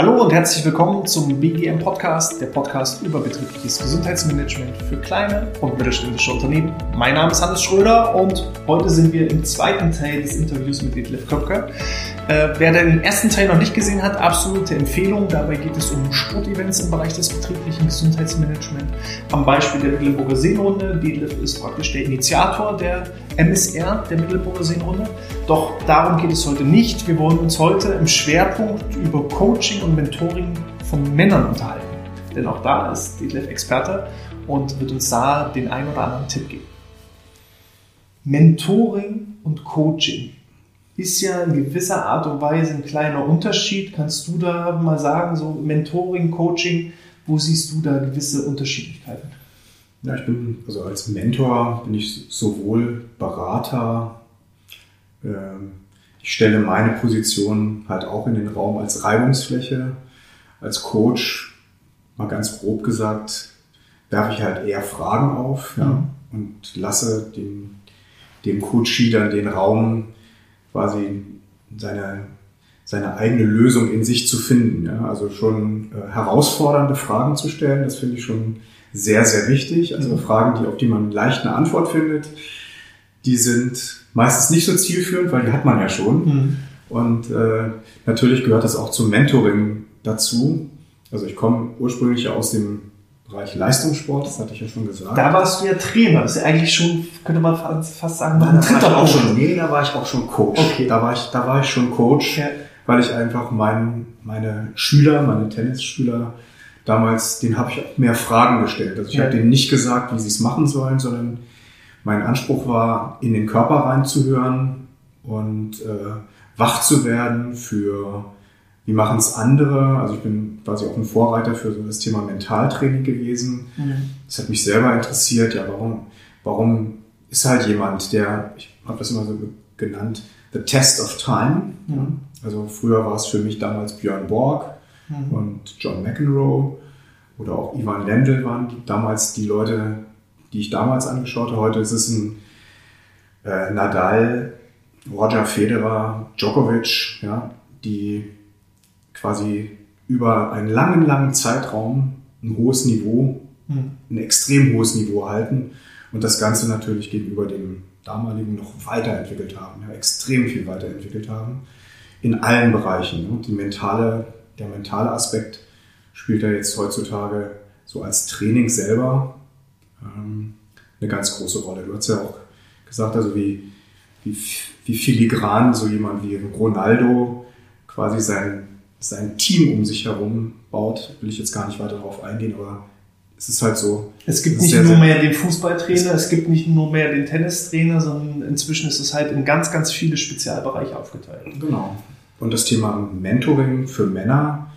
Hallo und herzlich willkommen zum BGM Podcast, der Podcast über betriebliches Gesundheitsmanagement für kleine und mittelständische Unternehmen. Mein Name ist Hannes Schröder und heute sind wir im zweiten Teil des Interviews mit Detlef Köpker. Äh, wer den ersten Teil noch nicht gesehen hat, absolute Empfehlung. Dabei geht es um Sportevents im Bereich des betrieblichen Gesundheitsmanagements. Am Beispiel der Mecklenburger Seenrunde. Detlef ist praktisch der Initiator der MSR, der Mecklenburger Seenrunde. Doch darum geht es heute nicht. Wir wollen uns heute im Schwerpunkt über Coaching und Mentoring von Männern unterhalten. Denn auch da ist Detlef Experte und wird uns da den einen oder anderen Tipp geben. Mentoring und Coaching ist ja in gewisser Art und Weise ein kleiner Unterschied. Kannst du da mal sagen, so Mentoring, Coaching, wo siehst du da gewisse Unterschiedlichkeiten? Ja, ich bin, also als Mentor bin ich sowohl Berater, ähm, ich stelle meine Position halt auch in den Raum als Reibungsfläche, als Coach, mal ganz grob gesagt, werfe ich halt eher Fragen auf ja, mhm. und lasse dem, dem Coachie dann den Raum, quasi seine, seine eigene Lösung in sich zu finden. Ja? Also schon äh, herausfordernde Fragen zu stellen, das finde ich schon sehr, sehr wichtig. Also mhm. Fragen, die, auf die man leicht eine Antwort findet, die sind meistens nicht so zielführend, weil die hat man ja schon. Mhm. Und äh, natürlich gehört das auch zum Mentoring dazu. Also ich komme ursprünglich ja aus dem Bereich Leistungssport, das hatte ich ja schon gesagt. Da warst du ja Trainer, das ist ja eigentlich schon, könnte man fast sagen, ein dritter auch schon. Nee, da war ich auch schon Coach. Okay. Da war ich, da war ich schon Coach, ja. weil ich einfach mein, meine Schüler, meine Tennisschüler damals, denen habe ich auch mehr Fragen gestellt. Also ich ja. habe denen nicht gesagt, wie sie es machen sollen, sondern mein Anspruch war, in den Körper reinzuhören und äh, wach zu werden für wie machen es andere? Also ich bin quasi auch ein Vorreiter für so das Thema Mentaltraining gewesen. Mhm. Das hat mich selber interessiert. Ja, warum, warum ist halt jemand, der, ich habe das immer so genannt, the test of time. Mhm. Also früher war es für mich damals Björn Borg mhm. und John McEnroe oder auch Ivan Lendl waren die, damals die Leute, die ich damals angeschaut habe. Heute ist es ein äh, Nadal, Roger Federer, Djokovic, ja, die quasi über einen langen, langen Zeitraum ein hohes Niveau, mhm. ein extrem hohes Niveau halten und das Ganze natürlich gegenüber dem damaligen noch weiterentwickelt haben, ja, extrem viel weiterentwickelt haben in allen Bereichen. Ne? Die mentale, der mentale Aspekt spielt da jetzt heutzutage so als Training selber ähm, eine ganz große Rolle. Du hast ja auch gesagt, also wie, wie, wie filigran so jemand wie Ronaldo quasi sein sein Team um sich herum baut, will ich jetzt gar nicht weiter darauf eingehen, aber es ist halt so. Es gibt nicht sehr, nur mehr den Fußballtrainer, es gibt nicht nur mehr den Tennistrainer, sondern inzwischen ist es halt in ganz, ganz viele Spezialbereiche aufgeteilt. Genau. Und das Thema Mentoring für Männer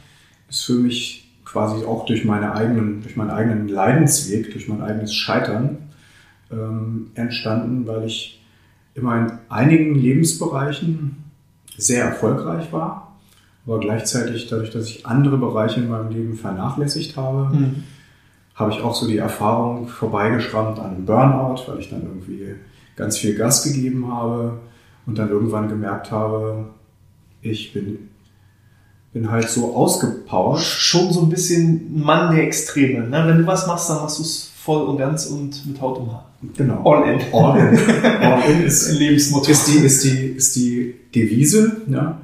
ist für mich quasi auch durch, meine eigenen, durch meinen eigenen Leidensweg, durch mein eigenes Scheitern ähm, entstanden, weil ich immer in einigen Lebensbereichen sehr erfolgreich war aber gleichzeitig dadurch, dass ich andere Bereiche in meinem Leben vernachlässigt habe, mhm. habe ich auch so die Erfahrung vorbeigeschrammt an Burnout, weil ich dann irgendwie ganz viel Gas gegeben habe und dann irgendwann gemerkt habe, ich bin, bin halt so ausgepowert. Schon so ein bisschen Mann der Extreme. Ne? Wenn du was machst, dann machst du es voll und ganz und mit Haut und Haar. Genau. All in. All in. All in ist, Lebensmotto. Ist die, ist die, ist die Devise. Ja?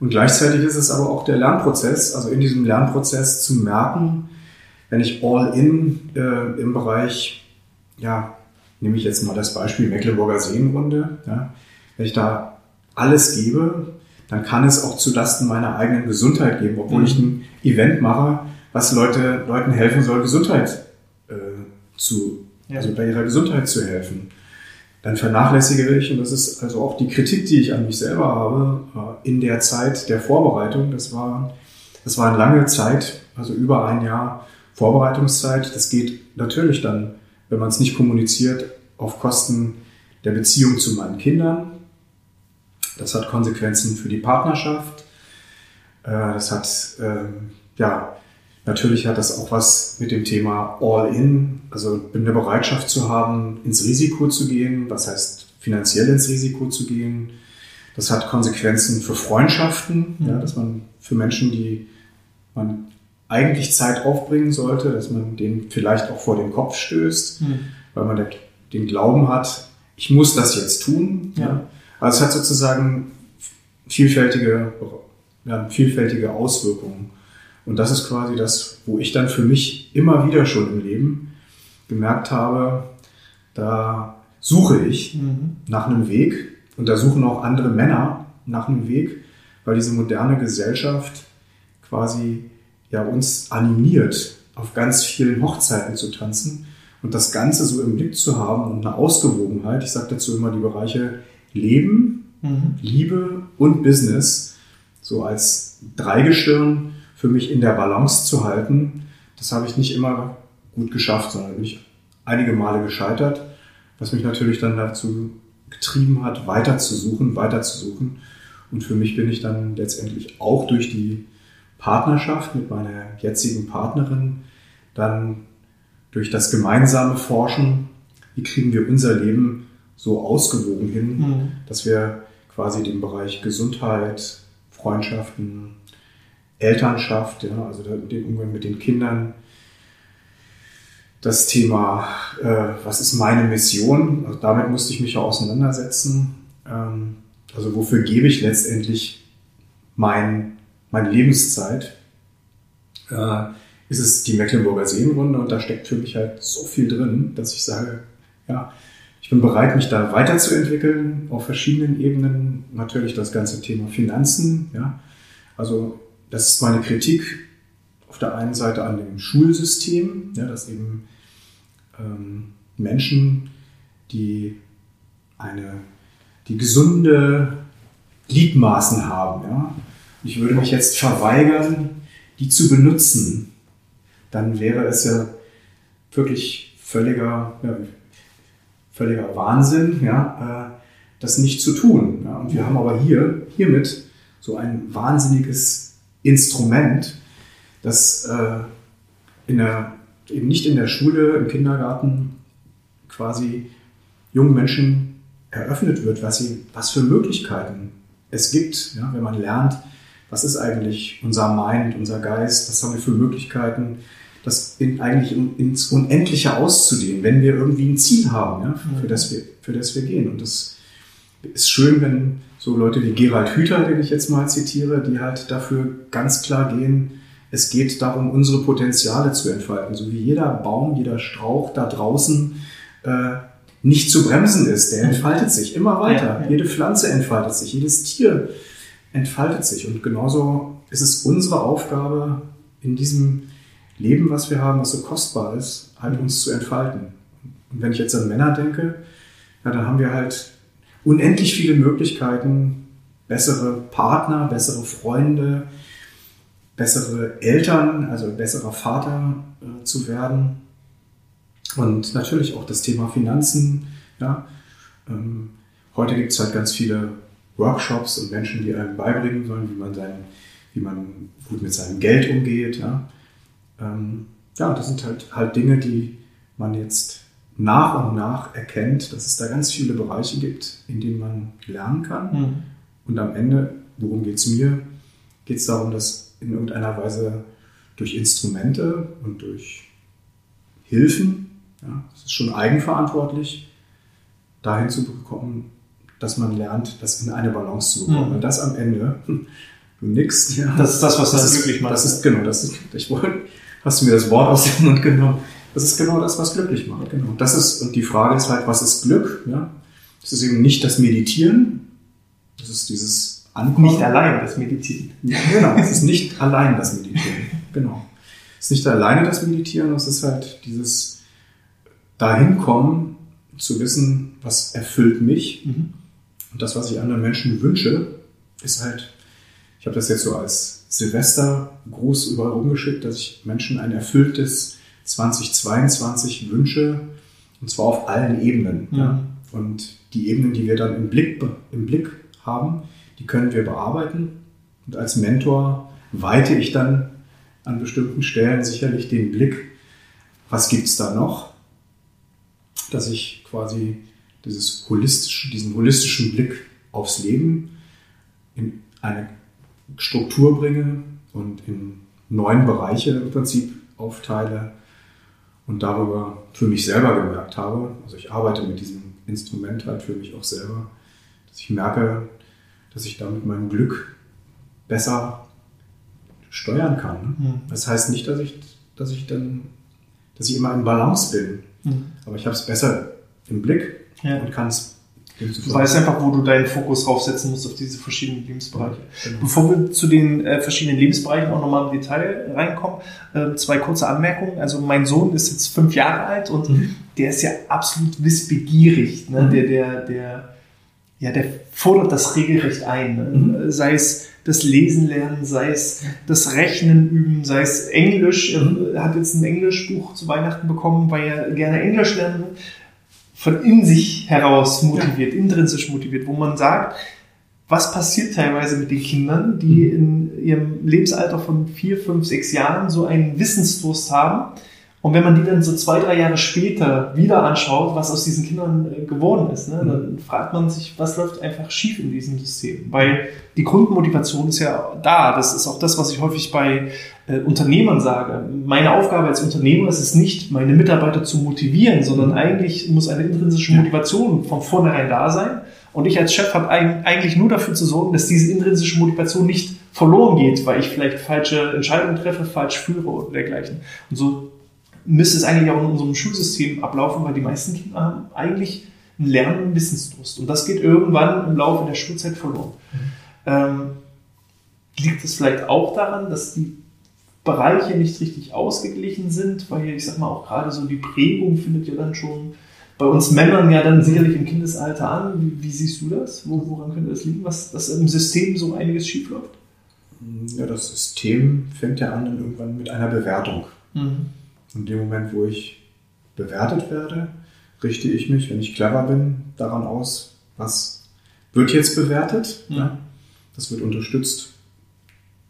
Und gleichzeitig ist es aber auch der Lernprozess, also in diesem Lernprozess zu merken, wenn ich all in äh, im Bereich, ja, nehme ich jetzt mal das Beispiel Mecklenburger Seenrunde, ja, wenn ich da alles gebe, dann kann es auch zulasten meiner eigenen Gesundheit geben, obwohl mhm. ich ein Event mache, was Leute, Leuten helfen soll, Gesundheit äh, zu, ja. also bei ihrer Gesundheit zu helfen dann vernachlässige ich, und das ist also auch die Kritik, die ich an mich selber habe, äh, in der Zeit der Vorbereitung, das war, das war eine lange Zeit, also über ein Jahr Vorbereitungszeit. Das geht natürlich dann, wenn man es nicht kommuniziert, auf Kosten der Beziehung zu meinen Kindern. Das hat Konsequenzen für die Partnerschaft. Äh, das hat, ähm, ja, Natürlich hat das auch was mit dem Thema All-in, also eine Bereitschaft zu haben, ins Risiko zu gehen, was heißt finanziell ins Risiko zu gehen. Das hat Konsequenzen für Freundschaften, mhm. ja, dass man für Menschen, die man eigentlich Zeit aufbringen sollte, dass man den vielleicht auch vor den Kopf stößt, mhm. weil man den Glauben hat, ich muss das jetzt tun. Ja. ja. Also es hat sozusagen vielfältige, ja, vielfältige Auswirkungen. Und das ist quasi das, wo ich dann für mich immer wieder schon im Leben gemerkt habe, da suche ich mhm. nach einem Weg und da suchen auch andere Männer nach einem Weg, weil diese moderne Gesellschaft quasi ja uns animiert, auf ganz vielen Hochzeiten zu tanzen und das Ganze so im Blick zu haben und eine Ausgewogenheit. Ich sage dazu immer die Bereiche Leben, mhm. Liebe und Business so als Dreigestirn für mich in der Balance zu halten. Das habe ich nicht immer gut geschafft, sondern bin ich einige Male gescheitert, was mich natürlich dann dazu getrieben hat, weiter zu suchen, weiter zu suchen. Und für mich bin ich dann letztendlich auch durch die Partnerschaft mit meiner jetzigen Partnerin dann durch das gemeinsame Forschen, wie kriegen wir unser Leben so ausgewogen hin, mhm. dass wir quasi den Bereich Gesundheit, Freundschaften, Elternschaft, ja, also den Umgang mit den Kindern, das Thema, äh, was ist meine Mission, also damit musste ich mich ja auseinandersetzen. Ähm, also wofür gebe ich letztendlich mein, meine Lebenszeit? Äh, ist es die Mecklenburger Seenrunde und da steckt für mich halt so viel drin, dass ich sage, ja, ich bin bereit, mich da weiterzuentwickeln auf verschiedenen Ebenen. Natürlich das ganze Thema Finanzen, ja. Also das ist meine Kritik auf der einen Seite an dem Schulsystem, ja, dass eben ähm, Menschen, die eine, die gesunde Gliedmaßen haben, ja, ich würde mich jetzt verweigern, die zu benutzen, dann wäre es ja wirklich völliger, ja, völliger Wahnsinn, ja, äh, das nicht zu tun. Ja. Und wir haben aber hier, hiermit so ein wahnsinniges Instrument, das äh, in der, eben nicht in der Schule, im Kindergarten quasi jungen Menschen eröffnet wird, was, sie, was für Möglichkeiten es gibt, ja, wenn man lernt, was ist eigentlich unser Mind, unser Geist, was haben wir für Möglichkeiten, das in, eigentlich in, ins Unendliche auszudehnen, wenn wir irgendwie ein Ziel haben, ja, für, mhm. das wir, für das wir gehen. Und das ist schön, wenn so Leute wie Gerald Hüther, den ich jetzt mal zitiere, die halt dafür ganz klar gehen, es geht darum, unsere Potenziale zu entfalten. So wie jeder Baum, jeder Strauch da draußen äh, nicht zu bremsen ist, der entfaltet sich immer weiter. Ja, ja. Jede Pflanze entfaltet sich, jedes Tier entfaltet sich. Und genauso ist es unsere Aufgabe, in diesem Leben, was wir haben, was so kostbar ist, halt uns zu entfalten. Und wenn ich jetzt an Männer denke, ja, dann haben wir halt unendlich viele Möglichkeiten, bessere Partner, bessere Freunde, bessere Eltern, also besserer Vater äh, zu werden. Und natürlich auch das Thema Finanzen. Ja. Ähm, heute gibt es halt ganz viele Workshops und Menschen, die einem beibringen sollen, wie man, sein, wie man gut mit seinem Geld umgeht. Ja ähm, ja, das sind halt, halt Dinge, die man jetzt nach und nach erkennt, dass es da ganz viele Bereiche gibt, in denen man lernen kann. Mhm. Und am Ende, worum geht es mir? Geht es darum, dass in irgendeiner Weise durch Instrumente und durch Hilfen, ja, das ist schon eigenverantwortlich, dahin zu bekommen, dass man lernt, das in eine Balance zu bekommen. Mhm. Und das am Ende, du nix. Ja, das ist das, was das, das glücklich macht. Das ist, genau, das ist, ich wollte, hast du mir das Wort aus dem Mund genommen. Das ist genau das, was glücklich macht. Genau. Das ist, und die Frage ist halt, was ist Glück? Ja? Das ist eben nicht das Meditieren. Das ist dieses Ankommen. Nicht allein das Meditieren. Ja, genau. Es ist nicht allein das Meditieren. Genau. Es ist nicht alleine das Meditieren, es ist halt dieses dahinkommen, zu wissen, was erfüllt mich. Mhm. Und das, was ich anderen Menschen wünsche, ist halt, ich habe das jetzt so als Silvester groß überall rumgeschickt, dass ich Menschen ein erfülltes 2022 wünsche, und zwar auf allen Ebenen. Mhm. Ja. Und die Ebenen, die wir dann im Blick, im Blick haben, die können wir bearbeiten. Und als Mentor weite ich dann an bestimmten Stellen sicherlich den Blick, was gibt es da noch, dass ich quasi dieses holistische, diesen holistischen Blick aufs Leben in eine Struktur bringe und in neun Bereiche im Prinzip aufteile und darüber für mich selber gemerkt habe, also ich arbeite mit diesem Instrument halt für mich auch selber, dass ich merke, dass ich damit mein Glück besser steuern kann. Mhm. Das heißt nicht, dass ich, dass ich dann, dass ich immer in Balance bin, mhm. aber ich habe es besser im Blick ja. und kann es Du weißt einfach, wo du deinen Fokus draufsetzen musst auf diese verschiedenen Lebensbereiche. Genau. Bevor wir zu den äh, verschiedenen Lebensbereichen auch nochmal im Detail reinkommen, äh, zwei kurze Anmerkungen. Also mein Sohn ist jetzt fünf Jahre alt und mhm. der ist ja absolut wissbegierig. Ne? Mhm. Der, der, der, ja, der fordert das regelrecht ein. Ne? Mhm. Sei es das Lesen lernen, sei es das Rechnen üben, sei es Englisch. Er hat jetzt ein Englischbuch zu Weihnachten bekommen, weil er gerne Englisch lernen will von in sich heraus motiviert, ja. intrinsisch motiviert, wo man sagt, was passiert teilweise mit den Kindern, die mhm. in ihrem Lebensalter von vier, fünf, sechs Jahren so einen Wissensdurst haben. Und wenn man die dann so zwei, drei Jahre später wieder anschaut, was aus diesen Kindern äh, geworden ist, ne, dann mhm. fragt man sich, was läuft einfach schief in diesem System? Weil die Grundmotivation ist ja da. Das ist auch das, was ich häufig bei äh, Unternehmern sage. Meine Aufgabe als Unternehmer ist es nicht, meine Mitarbeiter zu motivieren, sondern eigentlich muss eine intrinsische Motivation von vornherein da sein. Und ich als Chef habe eigentlich nur dafür zu sorgen, dass diese intrinsische Motivation nicht verloren geht, weil ich vielleicht falsche Entscheidungen treffe, falsch führe oder dergleichen. Und so müsste es eigentlich auch in unserem Schulsystem ablaufen, weil die meisten Kinder haben eigentlich einen Lernen- und Wissensdurst. Und das geht irgendwann im Laufe der Schulzeit verloren. Mhm. Ähm, liegt es vielleicht auch daran, dass die Bereiche nicht richtig ausgeglichen sind, weil ich sag mal auch gerade so die Prägung findet ja dann schon bei uns Männern ja dann sicherlich im Kindesalter an. Wie, wie siehst du das? Wo, woran könnte das liegen, was dass im System so einiges schiefläuft? Ja, das System fängt ja an irgendwann mit einer Bewertung. Mhm. In dem Moment, wo ich bewertet werde, richte ich mich, wenn ich clever bin, daran aus, was wird jetzt bewertet. Mhm. Ja? Das wird unterstützt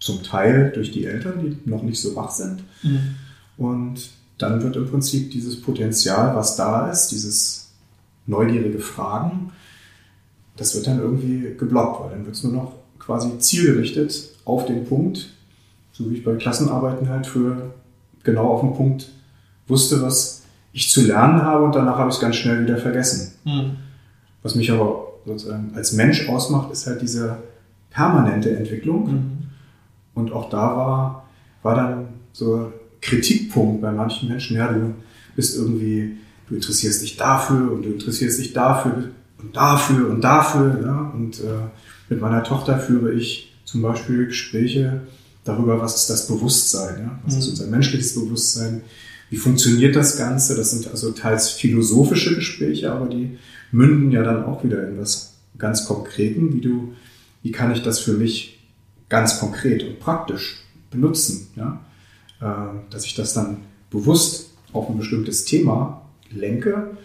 zum Teil durch die Eltern, die noch nicht so wach sind. Mhm. Und dann wird im Prinzip dieses Potenzial, was da ist, dieses neugierige Fragen, das wird dann irgendwie geblockt, weil dann wird es nur noch quasi zielgerichtet auf den Punkt, so wie ich bei Klassenarbeiten halt für genau auf den Punkt wusste, was ich zu lernen habe und danach habe ich es ganz schnell wieder vergessen. Mhm. Was mich aber sozusagen als Mensch ausmacht, ist halt diese permanente Entwicklung. Mhm. Und auch da war, war dann so Kritikpunkt bei manchen Menschen, ja, du bist irgendwie, du interessierst dich dafür und du interessierst dich dafür und dafür und dafür. Ja? Und äh, mit meiner Tochter führe ich zum Beispiel Gespräche darüber, was ist das Bewusstsein, ja? was ist mhm. unser menschliches Bewusstsein, wie funktioniert das Ganze. Das sind also teils philosophische Gespräche, aber die münden ja dann auch wieder in was ganz Konkreten, wie du, wie kann ich das für mich ganz konkret und praktisch benutzen. Ja? Äh, dass ich das dann bewusst auf ein bestimmtes Thema lenke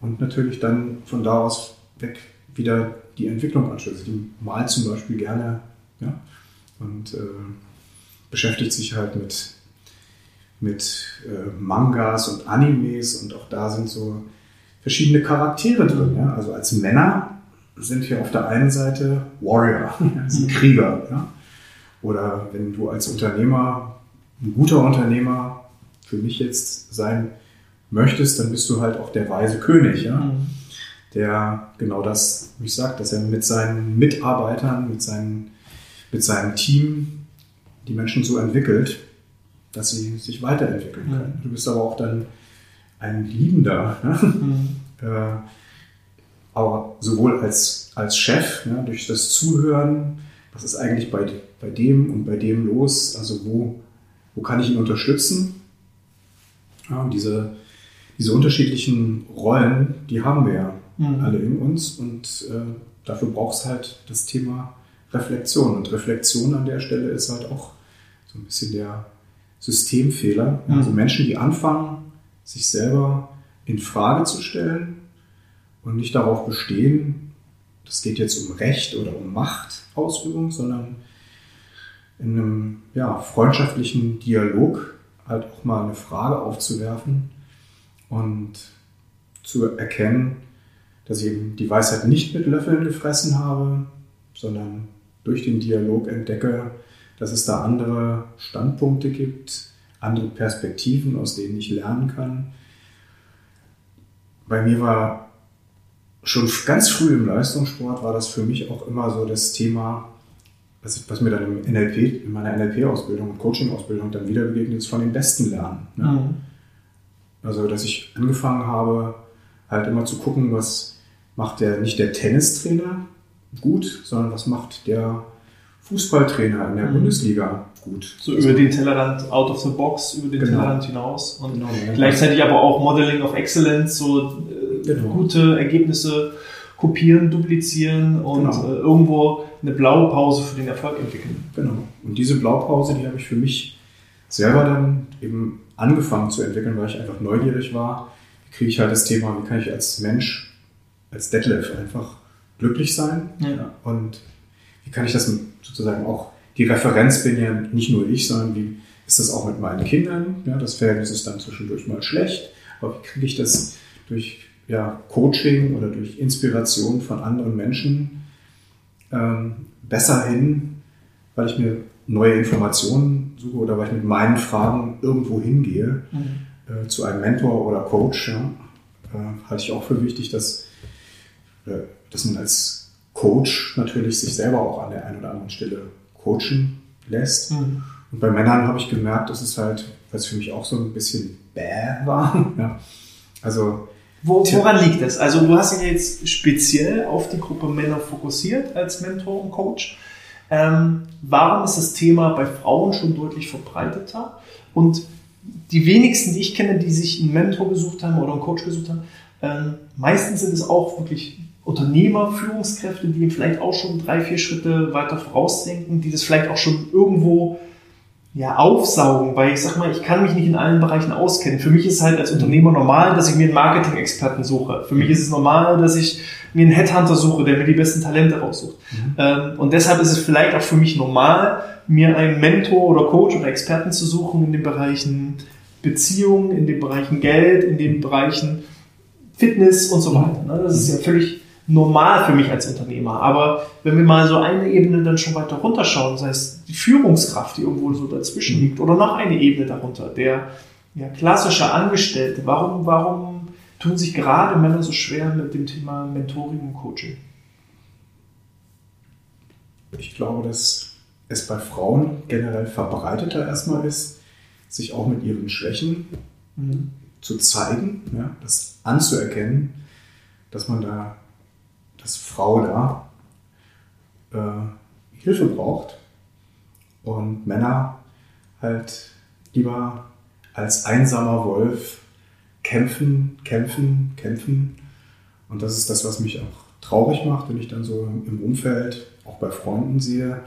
und natürlich dann von da aus weg wieder die Entwicklung anstöße. Die malt zum Beispiel gerne ja? und äh, beschäftigt sich halt mit, mit äh, Mangas und Animes und auch da sind so verschiedene Charaktere drin. Ja? Also als Männer sind wir auf der einen Seite Warrior, sind Krieger. Ja? Oder wenn du als Unternehmer, ein guter Unternehmer für mich jetzt sein möchtest, dann bist du halt auch der weise König, ja? Mhm. der genau das, wie ich sage, dass er mit seinen Mitarbeitern, mit, seinen, mit seinem Team die Menschen so entwickelt, dass sie sich weiterentwickeln können. Du bist aber auch dann ein Liebender, ne? mhm. äh, aber sowohl als, als Chef, ne, durch das Zuhören, was ist eigentlich bei, bei dem und bei dem los? Also wo, wo kann ich ihn unterstützen? Ja, und diese, diese unterschiedlichen Rollen, die haben wir ja mhm. alle in uns und äh, dafür braucht es halt das Thema Reflexion. Und Reflexion an der Stelle ist halt auch so ein bisschen der Systemfehler. Mhm. Also Menschen, die anfangen, sich selber in Frage zu stellen und nicht darauf bestehen, das geht jetzt um Recht oder um Machtausübung, sondern in einem ja, freundschaftlichen Dialog halt auch mal eine Frage aufzuwerfen und zu erkennen, dass ich eben die Weisheit nicht mit Löffeln gefressen habe, sondern durch den Dialog entdecke, dass es da andere Standpunkte gibt, andere Perspektiven, aus denen ich lernen kann. Bei mir war schon ganz früh im Leistungssport war das für mich auch immer so das Thema, was, was mir dann im NLP, in meiner NLP-Ausbildung und Coaching-Ausbildung dann wieder begegnet ist, von den Besten lernen. Ne? Mhm. Also, dass ich angefangen habe, halt immer zu gucken, was macht der, nicht der Tennistrainer gut, sondern was macht der Fußballtrainer in der mhm. Bundesliga gut. So über den Tellerrand out of the box, über den genau. Tellerrand hinaus und genau, gleichzeitig aber auch Modeling of Excellence, so äh, genau. gute Ergebnisse kopieren, duplizieren und genau. äh, irgendwo eine Blaupause für den Erfolg entwickeln. Genau. Und diese Blaupause, die habe ich für mich selber dann eben angefangen zu entwickeln, weil ich einfach neugierig war. Wie kriege ich halt das Thema, wie kann ich als Mensch, als Detlef einfach glücklich sein? Ja. Und wie kann ich das sozusagen auch, die Referenz bin ja nicht nur ich, sondern wie ist das auch mit meinen Kindern? Ja, das Verhältnis ist dann zwischendurch mal schlecht, aber wie kriege ich das durch ja, Coaching oder durch Inspiration von anderen Menschen ähm, besser hin, weil ich mir neue Informationen suche oder weil ich mit meinen Fragen irgendwo hingehe mhm. äh, zu einem Mentor oder Coach. Ja, äh, halte ich auch für wichtig, dass, äh, dass man als Coach natürlich sich selber auch an der einen oder anderen Stelle coachen lässt. Mhm. Und bei Männern habe ich gemerkt, dass es halt, was für mich auch so ein bisschen bäh war. ja. Also wo, woran liegt das? Also du hast dich jetzt speziell auf die Gruppe Männer fokussiert als Mentor und Coach. Ähm, warum ist das Thema bei Frauen schon deutlich verbreiteter? Und die wenigsten, die ich kenne, die sich einen Mentor gesucht haben oder einen Coach gesucht haben, ähm, meistens sind es auch wirklich Unternehmer, Führungskräfte, die vielleicht auch schon drei, vier Schritte weiter vorausdenken, die das vielleicht auch schon irgendwo ja, aufsaugen, weil ich sag mal, ich kann mich nicht in allen Bereichen auskennen. Für mich ist halt als Unternehmer normal, dass ich mir einen Marketing-Experten suche. Für mich ist es normal, dass ich mir einen Headhunter suche, der mir die besten Talente raussucht. Mhm. Ähm, und deshalb ist es vielleicht auch für mich normal, mir einen Mentor oder Coach oder Experten zu suchen in den Bereichen Beziehungen, in den Bereichen Geld, in den Bereichen Fitness und so weiter. Ne? Das ist ja völlig normal für mich als Unternehmer. Aber wenn wir mal so eine Ebene dann schon weiter runterschauen, sei es die Führungskraft, die irgendwo so dazwischen liegt, oder noch eine Ebene darunter, der ja, klassische Angestellte, warum, warum tun sich gerade Männer so schwer mit dem Thema Mentoring und Coaching? Ich glaube, dass es bei Frauen generell verbreiteter erstmal ist, sich auch mit ihren Schwächen mhm. zu zeigen, ja, das anzuerkennen, dass man da dass Frau da äh, Hilfe braucht und Männer halt lieber als einsamer Wolf kämpfen, kämpfen, kämpfen. Und das ist das, was mich auch traurig macht, wenn ich dann so im Umfeld, auch bei Freunden sehe,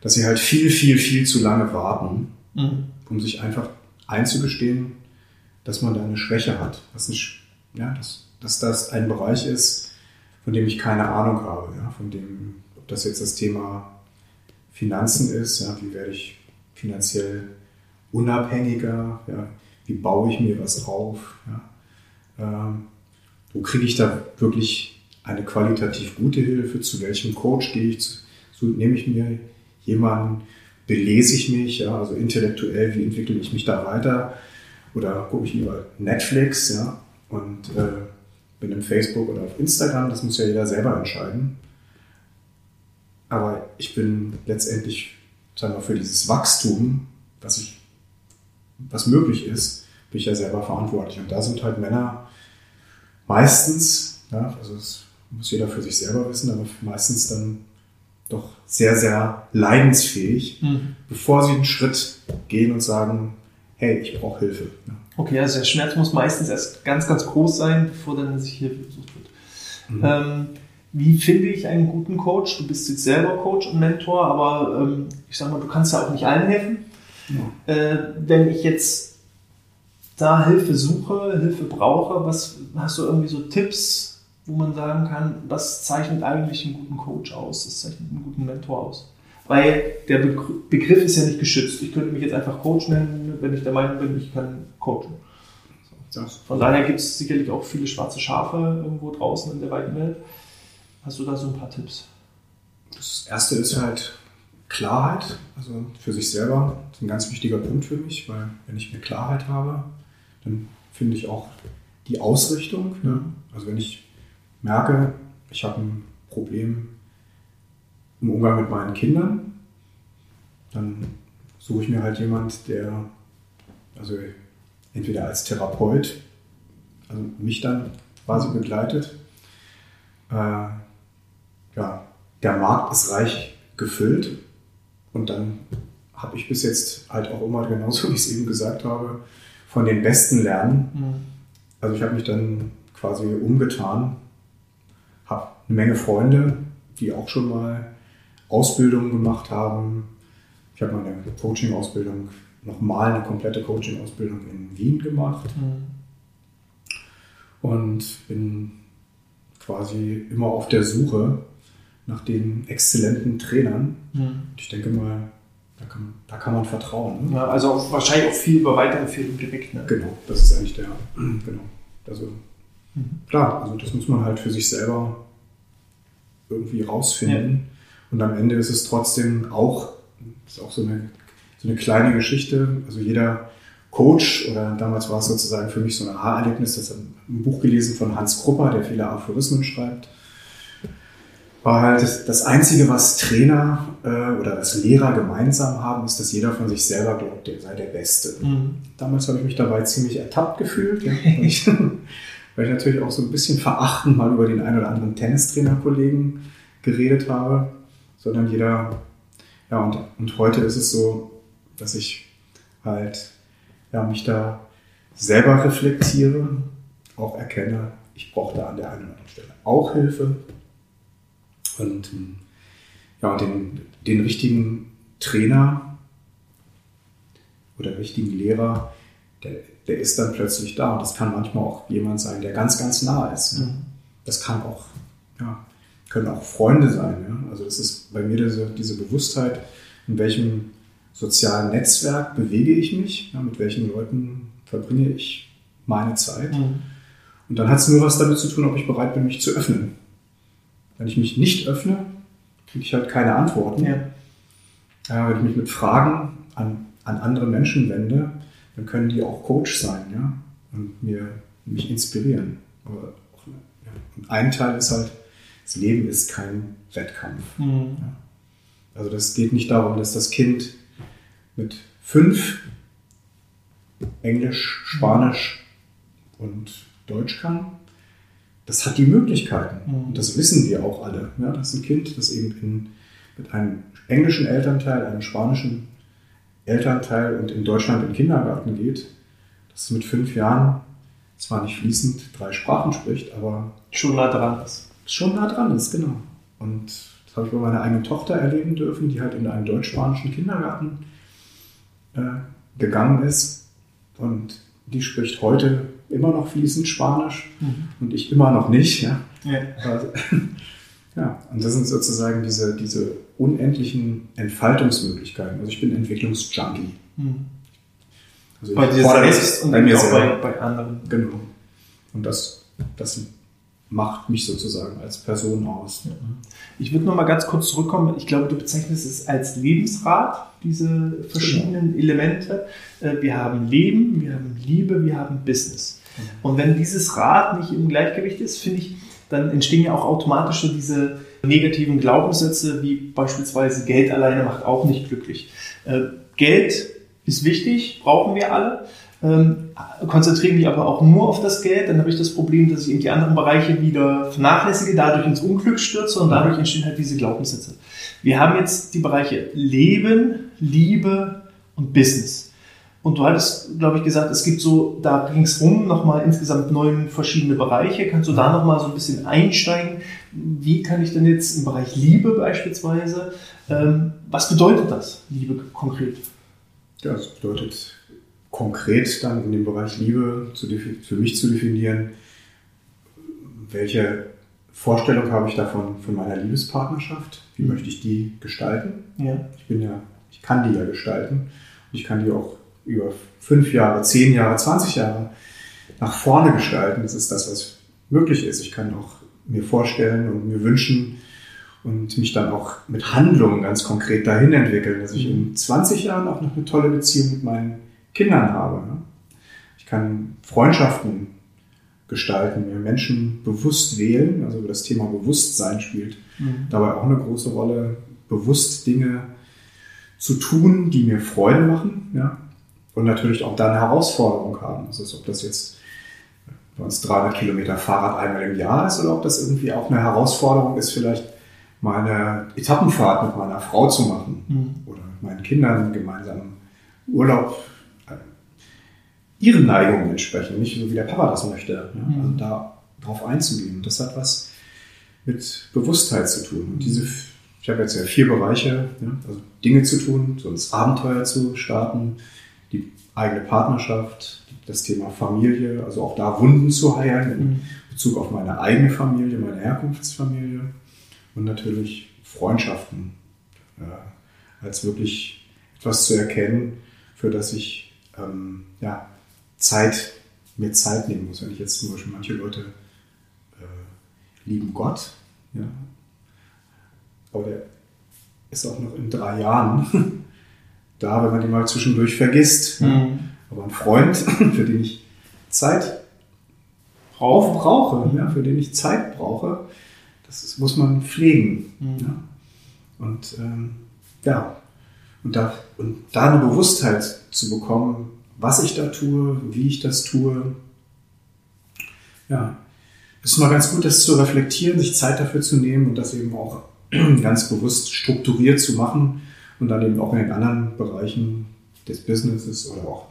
dass sie halt viel, viel, viel zu lange warten, mhm. um sich einfach einzugestehen, dass man da eine Schwäche hat. Dass, nicht, ja, dass, dass das ein Bereich ist, von dem ich keine Ahnung habe. Ja, von dem, ob das jetzt das Thema Finanzen ist, ja, wie werde ich finanziell unabhängiger, ja, wie baue ich mir was auf, ja, ähm, wo kriege ich da wirklich eine qualitativ gute Hilfe, zu welchem Coach gehe ich, zu, so nehme ich mir jemanden, belese ich mich, ja, also intellektuell, wie entwickle ich mich da weiter oder gucke ich lieber Netflix, ja, und äh, bin im Facebook oder auf Instagram, das muss ja jeder selber entscheiden. Aber ich bin letztendlich, sagen wir, für dieses Wachstum, was, ich, was möglich ist, bin ich ja selber verantwortlich. Und da sind halt Männer meistens, ja, also das muss jeder für sich selber wissen, aber meistens dann doch sehr, sehr leidensfähig, mhm. bevor sie einen Schritt gehen und sagen, hey, ich brauche Hilfe. Okay, also der Schmerz muss meistens erst ganz, ganz groß sein, bevor dann sich Hilfe gesucht wird. Mhm. Ähm, wie finde ich einen guten Coach? Du bist jetzt selber Coach und Mentor, aber ähm, ich sag mal, du kannst ja auch nicht allen helfen. Ja. Äh, wenn ich jetzt da Hilfe suche, Hilfe brauche, was hast du irgendwie so Tipps, wo man sagen kann, was zeichnet eigentlich einen guten Coach aus? Das zeichnet einen guten Mentor aus? Weil der Begriff ist ja nicht geschützt. Ich könnte mich jetzt einfach Coach nennen, wenn ich der Meinung bin, ich kann coachen. Von daher gibt es sicherlich auch viele schwarze Schafe irgendwo draußen in der weiten Welt. Hast du da so ein paar Tipps? Das erste ist halt Klarheit, also für sich selber, ist ein ganz wichtiger Punkt für mich, weil wenn ich mehr Klarheit habe, dann finde ich auch die Ausrichtung. Ja. Also wenn ich merke, ich habe ein Problem im Umgang mit meinen Kindern, dann suche ich mir halt jemand, der also entweder als Therapeut, also mich dann quasi begleitet. Äh, ja, der Markt ist reich gefüllt und dann habe ich bis jetzt halt auch immer, genauso wie ich es eben gesagt habe, von den Besten lernen. Mhm. Also ich habe mich dann quasi umgetan, habe eine Menge Freunde, die auch schon mal Ausbildungen gemacht haben. Ich habe meine Coaching-Ausbildung, nochmal eine komplette Coaching-Ausbildung in Wien gemacht. Mhm. Und bin quasi immer auf der Suche nach den exzellenten Trainern. Mhm. Ich denke mal, da kann, da kann man vertrauen. Ne? Ja, also auch, wahrscheinlich auch viel über Weiterempfehlung direkt. Ne? Genau, das ist eigentlich der. Genau. Also mhm. klar, also das muss man halt für sich selber irgendwie rausfinden. Ja. Und am Ende ist es trotzdem auch, ist auch so eine, so eine kleine Geschichte. Also jeder Coach, oder damals war es sozusagen für mich so ein Aha-Erlebnis, das ein Buch gelesen von Hans Krupper, der viele Aphorismen schreibt war halt das Einzige, was Trainer äh, oder was Lehrer gemeinsam haben, ist, dass jeder von sich selber glaubt, der sei der Beste. Mhm. Damals habe ich mich dabei ziemlich ertappt gefühlt, ja, weil, ich, weil, ich, natürlich auch so ein bisschen verachtend mal über den einen oder anderen Tennistrainer-Kollegen geredet habe, sondern jeder, ja, und, und heute ist es so, dass ich halt ja, mich da selber reflektiere, auch erkenne, ich brauche da an der einen oder anderen Stelle auch Hilfe, und ja, den, den richtigen Trainer oder richtigen Lehrer, der, der ist dann plötzlich da. Und das kann manchmal auch jemand sein, der ganz, ganz nah ist. Ne? Das kann auch, ja, können auch Freunde sein. Ja? Also das ist bei mir diese, diese Bewusstheit, in welchem sozialen Netzwerk bewege ich mich, ja, mit welchen Leuten verbringe ich meine Zeit. Mhm. Und dann hat es nur was damit zu tun, ob ich bereit bin, mich zu öffnen. Wenn ich mich nicht öffne, kriege ich halt keine Antworten. Ja. Äh, wenn ich mich mit Fragen an, an andere Menschen wende, dann können die auch Coach sein ja? und mir, mich inspirieren. Aber auch, ja. Und ein Teil ist halt, das Leben ist kein Wettkampf. Mhm. Also das geht nicht darum, dass das Kind mit fünf Englisch, Spanisch und Deutsch kann, das hat die Möglichkeiten. Mhm. Und das wissen wir auch alle. Ja, dass ein Kind, das eben in, mit einem englischen Elternteil, einem spanischen Elternteil und in Deutschland in den Kindergarten geht, das mit fünf Jahren zwar nicht fließend drei Sprachen spricht, aber schon nah dran ist. Schon nah dran ist, genau. Und das habe ich bei meiner eigenen Tochter erleben dürfen, die halt in einen deutsch-spanischen Kindergarten äh, gegangen ist. Und die spricht heute immer noch fließend Spanisch mhm. und ich immer noch nicht. Ja? Ja. Also, ja, und das sind sozusagen diese, diese unendlichen Entfaltungsmöglichkeiten. Also ich bin Entwicklungsjunkie. Mhm. Also bei dir selbst und bei mir auch bei, bei anderen. Genau. Und das, das macht mich sozusagen als Person aus. Ich würde noch mal ganz kurz zurückkommen. Ich glaube, du bezeichnest es als Lebensrat, diese verschiedenen genau. Elemente. Äh, wir haben Leben, wir haben Liebe, wir haben Business. Mhm. Und wenn dieses Rad nicht im Gleichgewicht ist, finde ich, dann entstehen ja auch automatisch so diese negativen Glaubenssätze, wie beispielsweise Geld alleine macht auch nicht glücklich. Äh, Geld ist wichtig, brauchen wir alle ähm, konzentriere mich aber auch nur auf das Geld, dann habe ich das Problem, dass ich in die anderen Bereiche wieder vernachlässige, dadurch ins Unglück stürze und dadurch entstehen halt diese Glaubenssätze. Wir haben jetzt die Bereiche Leben, Liebe und Business. Und du hattest, glaube ich, gesagt, es gibt so da ringsrum nochmal insgesamt neun verschiedene Bereiche. Kannst du da nochmal so ein bisschen einsteigen? Wie kann ich denn jetzt im Bereich Liebe beispielsweise, ähm, was bedeutet das, Liebe konkret? Ja, es bedeutet konkret dann in dem Bereich Liebe zu, für mich zu definieren, welche Vorstellung habe ich davon von meiner Liebespartnerschaft? Wie möchte ich die gestalten? Ja. Ich bin ja, ich kann die ja gestalten. Und ich kann die auch über fünf Jahre, zehn Jahre, 20 Jahre nach vorne gestalten. Das ist das, was möglich ist. Ich kann auch mir vorstellen und mir wünschen und mich dann auch mit Handlungen ganz konkret dahin entwickeln, dass ich in 20 Jahren auch noch eine tolle Beziehung mit meinen Kindern habe. Ne? Ich kann Freundschaften gestalten, mir Menschen bewusst wählen, also das Thema Bewusstsein spielt mhm. dabei auch eine große Rolle, bewusst Dinge zu tun, die mir Freude machen, ja, und natürlich auch dann Herausforderungen haben. Also ob das jetzt bei uns 300 Kilometer Fahrrad einmal im Jahr ist oder ob das irgendwie auch eine Herausforderung ist, vielleicht mal eine Etappenfahrt mit meiner Frau zu machen mhm. oder mit meinen Kindern gemeinsam Urlaub ihren Neigungen entsprechen, nicht so wie der Papa das möchte. Ja? Mhm. Also da drauf einzugehen. Das hat was mit Bewusstheit zu tun. Und diese, ich habe jetzt ja vier Bereiche, ja? also Dinge zu tun, so ins Abenteuer zu starten, die eigene Partnerschaft, das Thema Familie, also auch da Wunden zu heilen in mhm. Bezug auf meine eigene Familie, meine Herkunftsfamilie und natürlich Freundschaften äh, als wirklich etwas zu erkennen, für das ich ähm, ja, Zeit, mir Zeit nehmen muss. Wenn ich jetzt zum Beispiel manche Leute äh, lieben Gott, ja, aber der ist auch noch in drei Jahren da, wenn man den mal zwischendurch vergisst. Mhm. Aber ein Freund, für den ich Zeit brauche, brauche ja, für den ich Zeit brauche, das muss man pflegen. Mhm. Ja. Und ähm, ja, und da, und da eine Bewusstheit zu bekommen, was ich da tue, wie ich das tue, ja, ist mal ganz gut, das zu reflektieren, sich Zeit dafür zu nehmen und das eben auch ganz bewusst strukturiert zu machen und dann eben auch in den anderen Bereichen des Businesses oder auch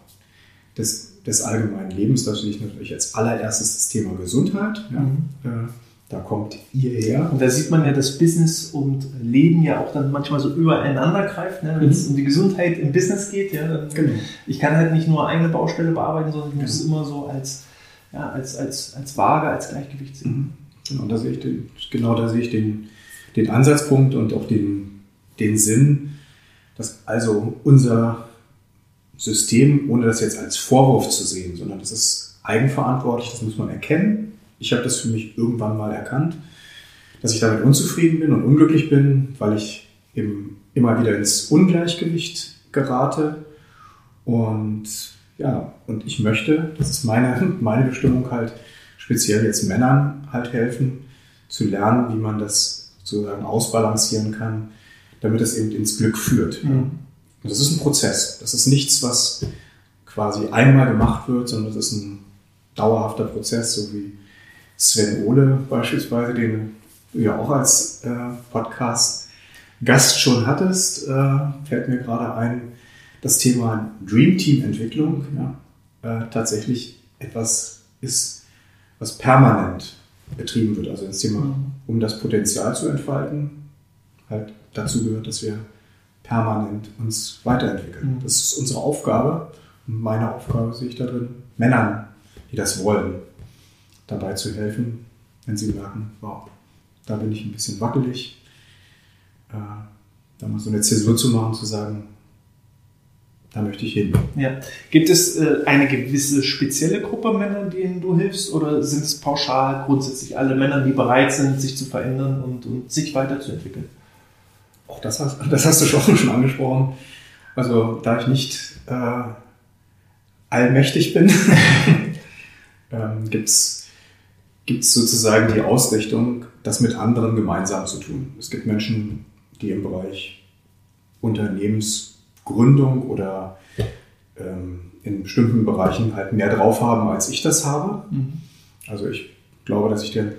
des, des allgemeinen Lebens, da sehe ich natürlich als allererstes das Thema Gesundheit. Ja. Mhm. Da kommt ihr her. Und da sieht man ja, dass Business und Leben ja auch dann manchmal so übereinander greift. Ne? Wenn es mhm. um die Gesundheit im Business geht, ja, dann, genau. ich kann halt nicht nur eine Baustelle bearbeiten, sondern ich muss es immer so als, ja, als, als, als Waage, als Gleichgewicht sehen. Mhm. Genau, da sehe ich den, genau da sehe ich den, den Ansatzpunkt und auch den, den Sinn, dass also unser System, ohne das jetzt als Vorwurf zu sehen, sondern das ist eigenverantwortlich, das muss man erkennen. Ich habe das für mich irgendwann mal erkannt, dass ich damit unzufrieden bin und unglücklich bin, weil ich eben immer wieder ins Ungleichgewicht gerate. Und ja, und ich möchte, das ist meine, meine Bestimmung halt, speziell jetzt Männern halt helfen, zu lernen, wie man das sozusagen ausbalancieren kann, damit es eben ins Glück führt. Mhm. Und das ist ein Prozess. Das ist nichts, was quasi einmal gemacht wird, sondern das ist ein dauerhafter Prozess, so wie Sven Ole beispielsweise, den du ja auch als äh, Podcast-Gast schon hattest, äh, fällt mir gerade ein, das Thema Dream Team Entwicklung ja, äh, tatsächlich etwas ist, was permanent betrieben wird. Also das Thema, mhm. um das Potenzial zu entfalten, halt dazu gehört, dass wir permanent uns weiterentwickeln. Mhm. Das ist unsere Aufgabe. Und meine Aufgabe sehe ich darin, Männern, die das wollen, dabei zu helfen, wenn sie merken, wow, da bin ich ein bisschen wackelig, äh, da mal so eine Zäsur zu machen, zu sagen, da möchte ich hin. Ja. Gibt es äh, eine gewisse spezielle Gruppe Männer, denen du hilfst, oder sind es pauschal grundsätzlich alle Männer, die bereit sind, sich zu verändern und, und sich weiterzuentwickeln? Auch das hast, das hast du schon, schon angesprochen. Also da ich nicht äh, allmächtig bin, ähm, gibt es sozusagen die Ausrichtung, das mit anderen gemeinsam zu tun. Es gibt Menschen, die im Bereich Unternehmensgründung oder ähm, in bestimmten Bereichen halt mehr drauf haben, als ich das habe. Mhm. Also ich glaube, dass ich, der,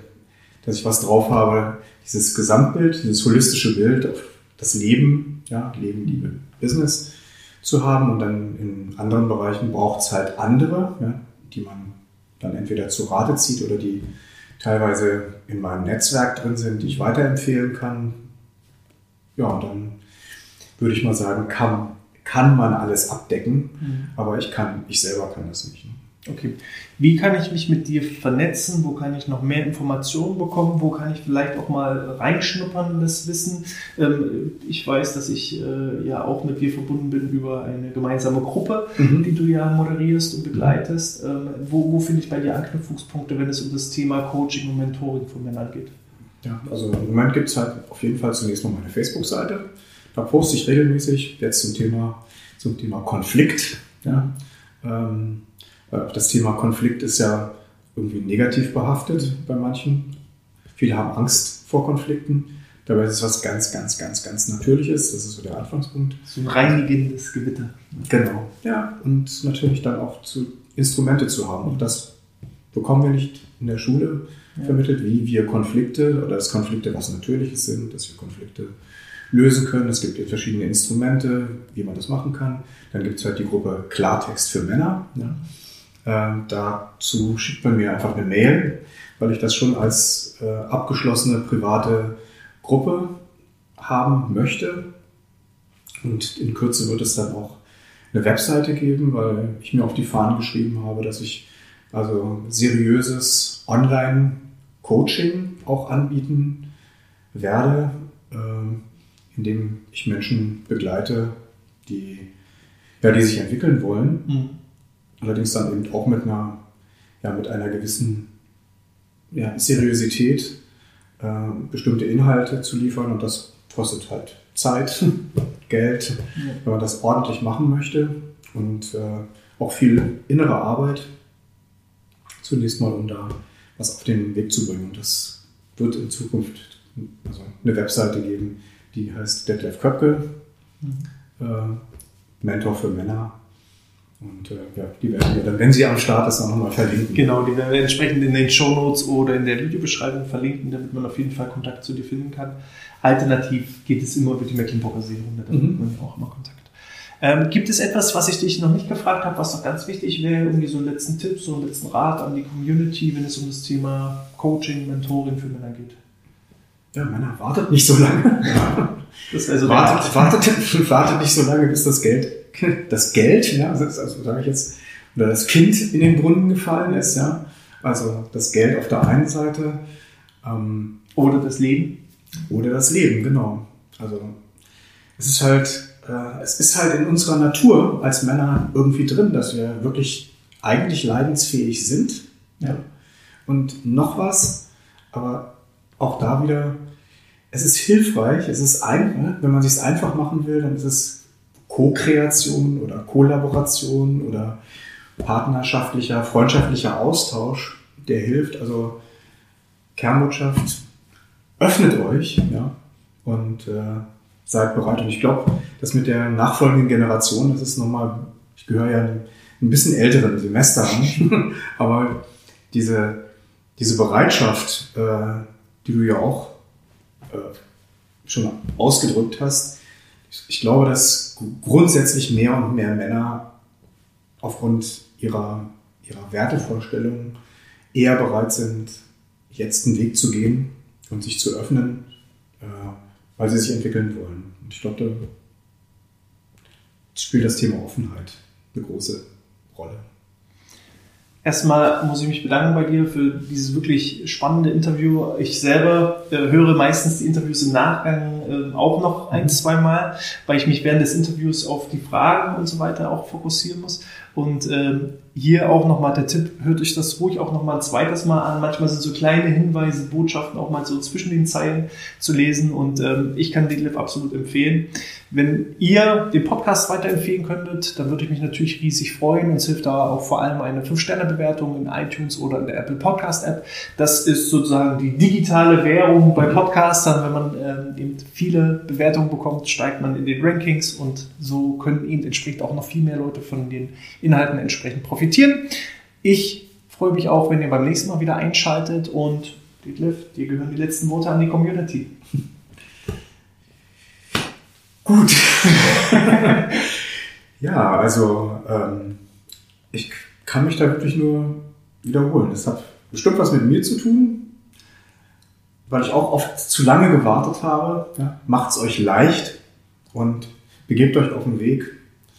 dass ich was drauf habe, dieses Gesamtbild, dieses holistische Bild auf das Leben, ja, Leben, Liebe, Business zu haben. Und dann in anderen Bereichen braucht es halt andere, ja, die man dann entweder zu Rate zieht oder die teilweise in meinem Netzwerk drin sind, die ich weiterempfehlen kann. Ja, und dann würde ich mal sagen, kann, kann man alles abdecken, mhm. aber ich kann, ich selber kann das nicht. Ne? Okay. Wie kann ich mich mit dir vernetzen? Wo kann ich noch mehr Informationen bekommen? Wo kann ich vielleicht auch mal reinschnuppern, das Wissen? Ähm, ich weiß, dass ich äh, ja auch mit dir verbunden bin über eine gemeinsame Gruppe, mhm. die du ja moderierst und begleitest. Ähm, wo, wo finde ich bei dir Anknüpfungspunkte, wenn es um das Thema Coaching und Mentoring von Männern geht? Ja, also im Moment gibt es halt auf jeden Fall zunächst mal meine Facebook-Seite. Da poste ich regelmäßig jetzt zum Thema, zum Thema Konflikt. Ja. Ähm, das Thema Konflikt ist ja irgendwie negativ behaftet bei manchen. Viele haben Angst vor Konflikten. Dabei ist es was ganz, ganz, ganz, ganz Natürliches. Das ist so der Anfangspunkt. So ein reinigendes Gewitter. Genau. Ja, und natürlich dann auch zu Instrumente zu haben. Und das bekommen wir nicht in der Schule ja. vermittelt, wie wir Konflikte oder dass Konflikte was Natürliches sind, dass wir Konflikte lösen können. Es gibt verschiedene Instrumente, wie man das machen kann. Dann gibt es halt die Gruppe Klartext für Männer. Ja. Ähm, dazu schickt man mir einfach eine Mail, weil ich das schon als äh, abgeschlossene private Gruppe haben möchte. Und in Kürze wird es dann auch eine Webseite geben, weil ich mir auf die Fahnen geschrieben habe, dass ich also seriöses Online-Coaching auch anbieten werde, ähm, indem ich Menschen begleite, die, ja, die sich entwickeln wollen. Mhm. Allerdings dann eben auch mit einer, ja, mit einer gewissen ja, Seriosität äh, bestimmte Inhalte zu liefern und das kostet halt Zeit, Geld, wenn man das ordentlich machen möchte und äh, auch viel innere Arbeit zunächst mal, um da was auf den Weg zu bringen. Und das wird in Zukunft also eine Webseite geben, die heißt Detlef Köpke, mhm. äh, Mentor für Männer. Und äh, ja, die werden wir dann, wenn sie am Start ist, auch nochmal verlinken. Genau, die werden wir entsprechend in den Show Notes oder in der Videobeschreibung verlinken, damit man auf jeden Fall Kontakt zu dir finden kann. Alternativ geht es immer über die Mecklenburger Seerunde, da mhm. man auch immer Kontakt. Ähm, gibt es etwas, was ich dich noch nicht gefragt habe, was noch ganz wichtig wäre? Irgendwie so einen letzten Tipp, so einen letzten Rat an die Community, wenn es um das Thema Coaching, Mentoring für Männer geht? Ja, Männer, wartet nicht so lange. das also wartet, wartet, wartet nicht so lange, bis das Geld, das Geld, ja, also sage ich jetzt, oder das Kind in den Brunnen gefallen ist, ja. Also das Geld auf der einen Seite. Ähm, oder das Leben. Oder das Leben, genau. Also es ist halt äh, es ist halt in unserer Natur als Männer irgendwie drin, dass wir wirklich eigentlich leidensfähig sind. Ja. Und noch was, aber auch da wieder, es ist hilfreich, es ist einfach, wenn man sich es einfach machen will, dann ist es Co-Kreation oder Kollaboration oder partnerschaftlicher, freundschaftlicher Austausch, der hilft. Also Kernbotschaft, öffnet euch ja, und äh, seid bereit. Und ich glaube, dass mit der nachfolgenden Generation, das ist nochmal, ich gehöre ja ein bisschen älteren Semester an, aber diese, diese Bereitschaft, äh, die du ja auch äh, schon ausgedrückt hast, ich glaube, dass grundsätzlich mehr und mehr Männer aufgrund ihrer, ihrer Wertevorstellungen eher bereit sind, jetzt einen Weg zu gehen und sich zu öffnen, äh, weil sie sich entwickeln wollen. Und ich glaube, da spielt das Thema Offenheit eine große Rolle. Erstmal muss ich mich bedanken bei dir für dieses wirklich spannende Interview. Ich selber äh, höre meistens die Interviews im Nachgang äh, auch noch ein, zwei Mal, weil ich mich während des Interviews auf die Fragen und so weiter auch fokussieren muss. Und ähm, hier auch nochmal der Tipp, hört euch das ruhig auch nochmal ein zweites Mal an. Manchmal sind so kleine Hinweise, Botschaften auch mal so zwischen den Zeilen zu lesen. Und ähm, ich kann Detlef absolut empfehlen. Wenn ihr den Podcast weiterempfehlen könntet, dann würde ich mich natürlich riesig freuen. Uns hilft da auch vor allem eine 5-Sterne-Bewertung in iTunes oder in der Apple Podcast App. Das ist sozusagen die digitale Währung bei Podcastern. Wenn man ähm, eben viele Bewertungen bekommt, steigt man in den Rankings und so können eben entsprechend auch noch viel mehr Leute von den Inhalten entsprechend profitieren. Ich freue mich auch, wenn ihr beim nächsten Mal wieder einschaltet und Detlef, dir gehören die letzten Worte an die Community. Gut. ja, also ähm, ich kann mich da wirklich nur wiederholen. Das hat bestimmt was mit mir zu tun, weil ich auch oft zu lange gewartet habe. Ja, Macht es euch leicht und begebt euch auf den Weg.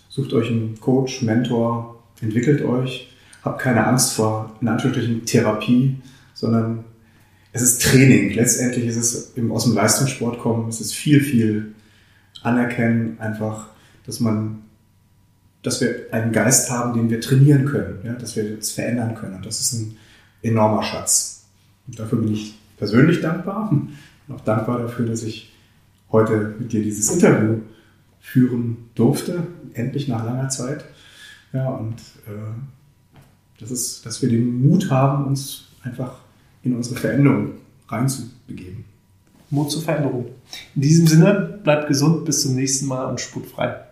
Sucht euch einen Coach, Mentor, entwickelt euch. Habt keine Angst vor, in Anführungsstrichen, Therapie, sondern es ist Training. Letztendlich ist es eben aus dem Leistungssport kommen. Es ist viel, viel anerkennen, einfach, dass man, dass wir einen Geist haben, den wir trainieren können, ja, dass wir jetzt verändern können. Und das ist ein enormer Schatz. Und dafür bin ich persönlich dankbar und auch dankbar dafür, dass ich heute mit dir dieses Interview führen durfte, endlich nach langer Zeit. Ja, und äh, das ist, dass wir den Mut haben, uns einfach in unsere Veränderung reinzubegeben. Mut zur Veränderung. In diesem Sinne, bleibt gesund, bis zum nächsten Mal und sputfrei.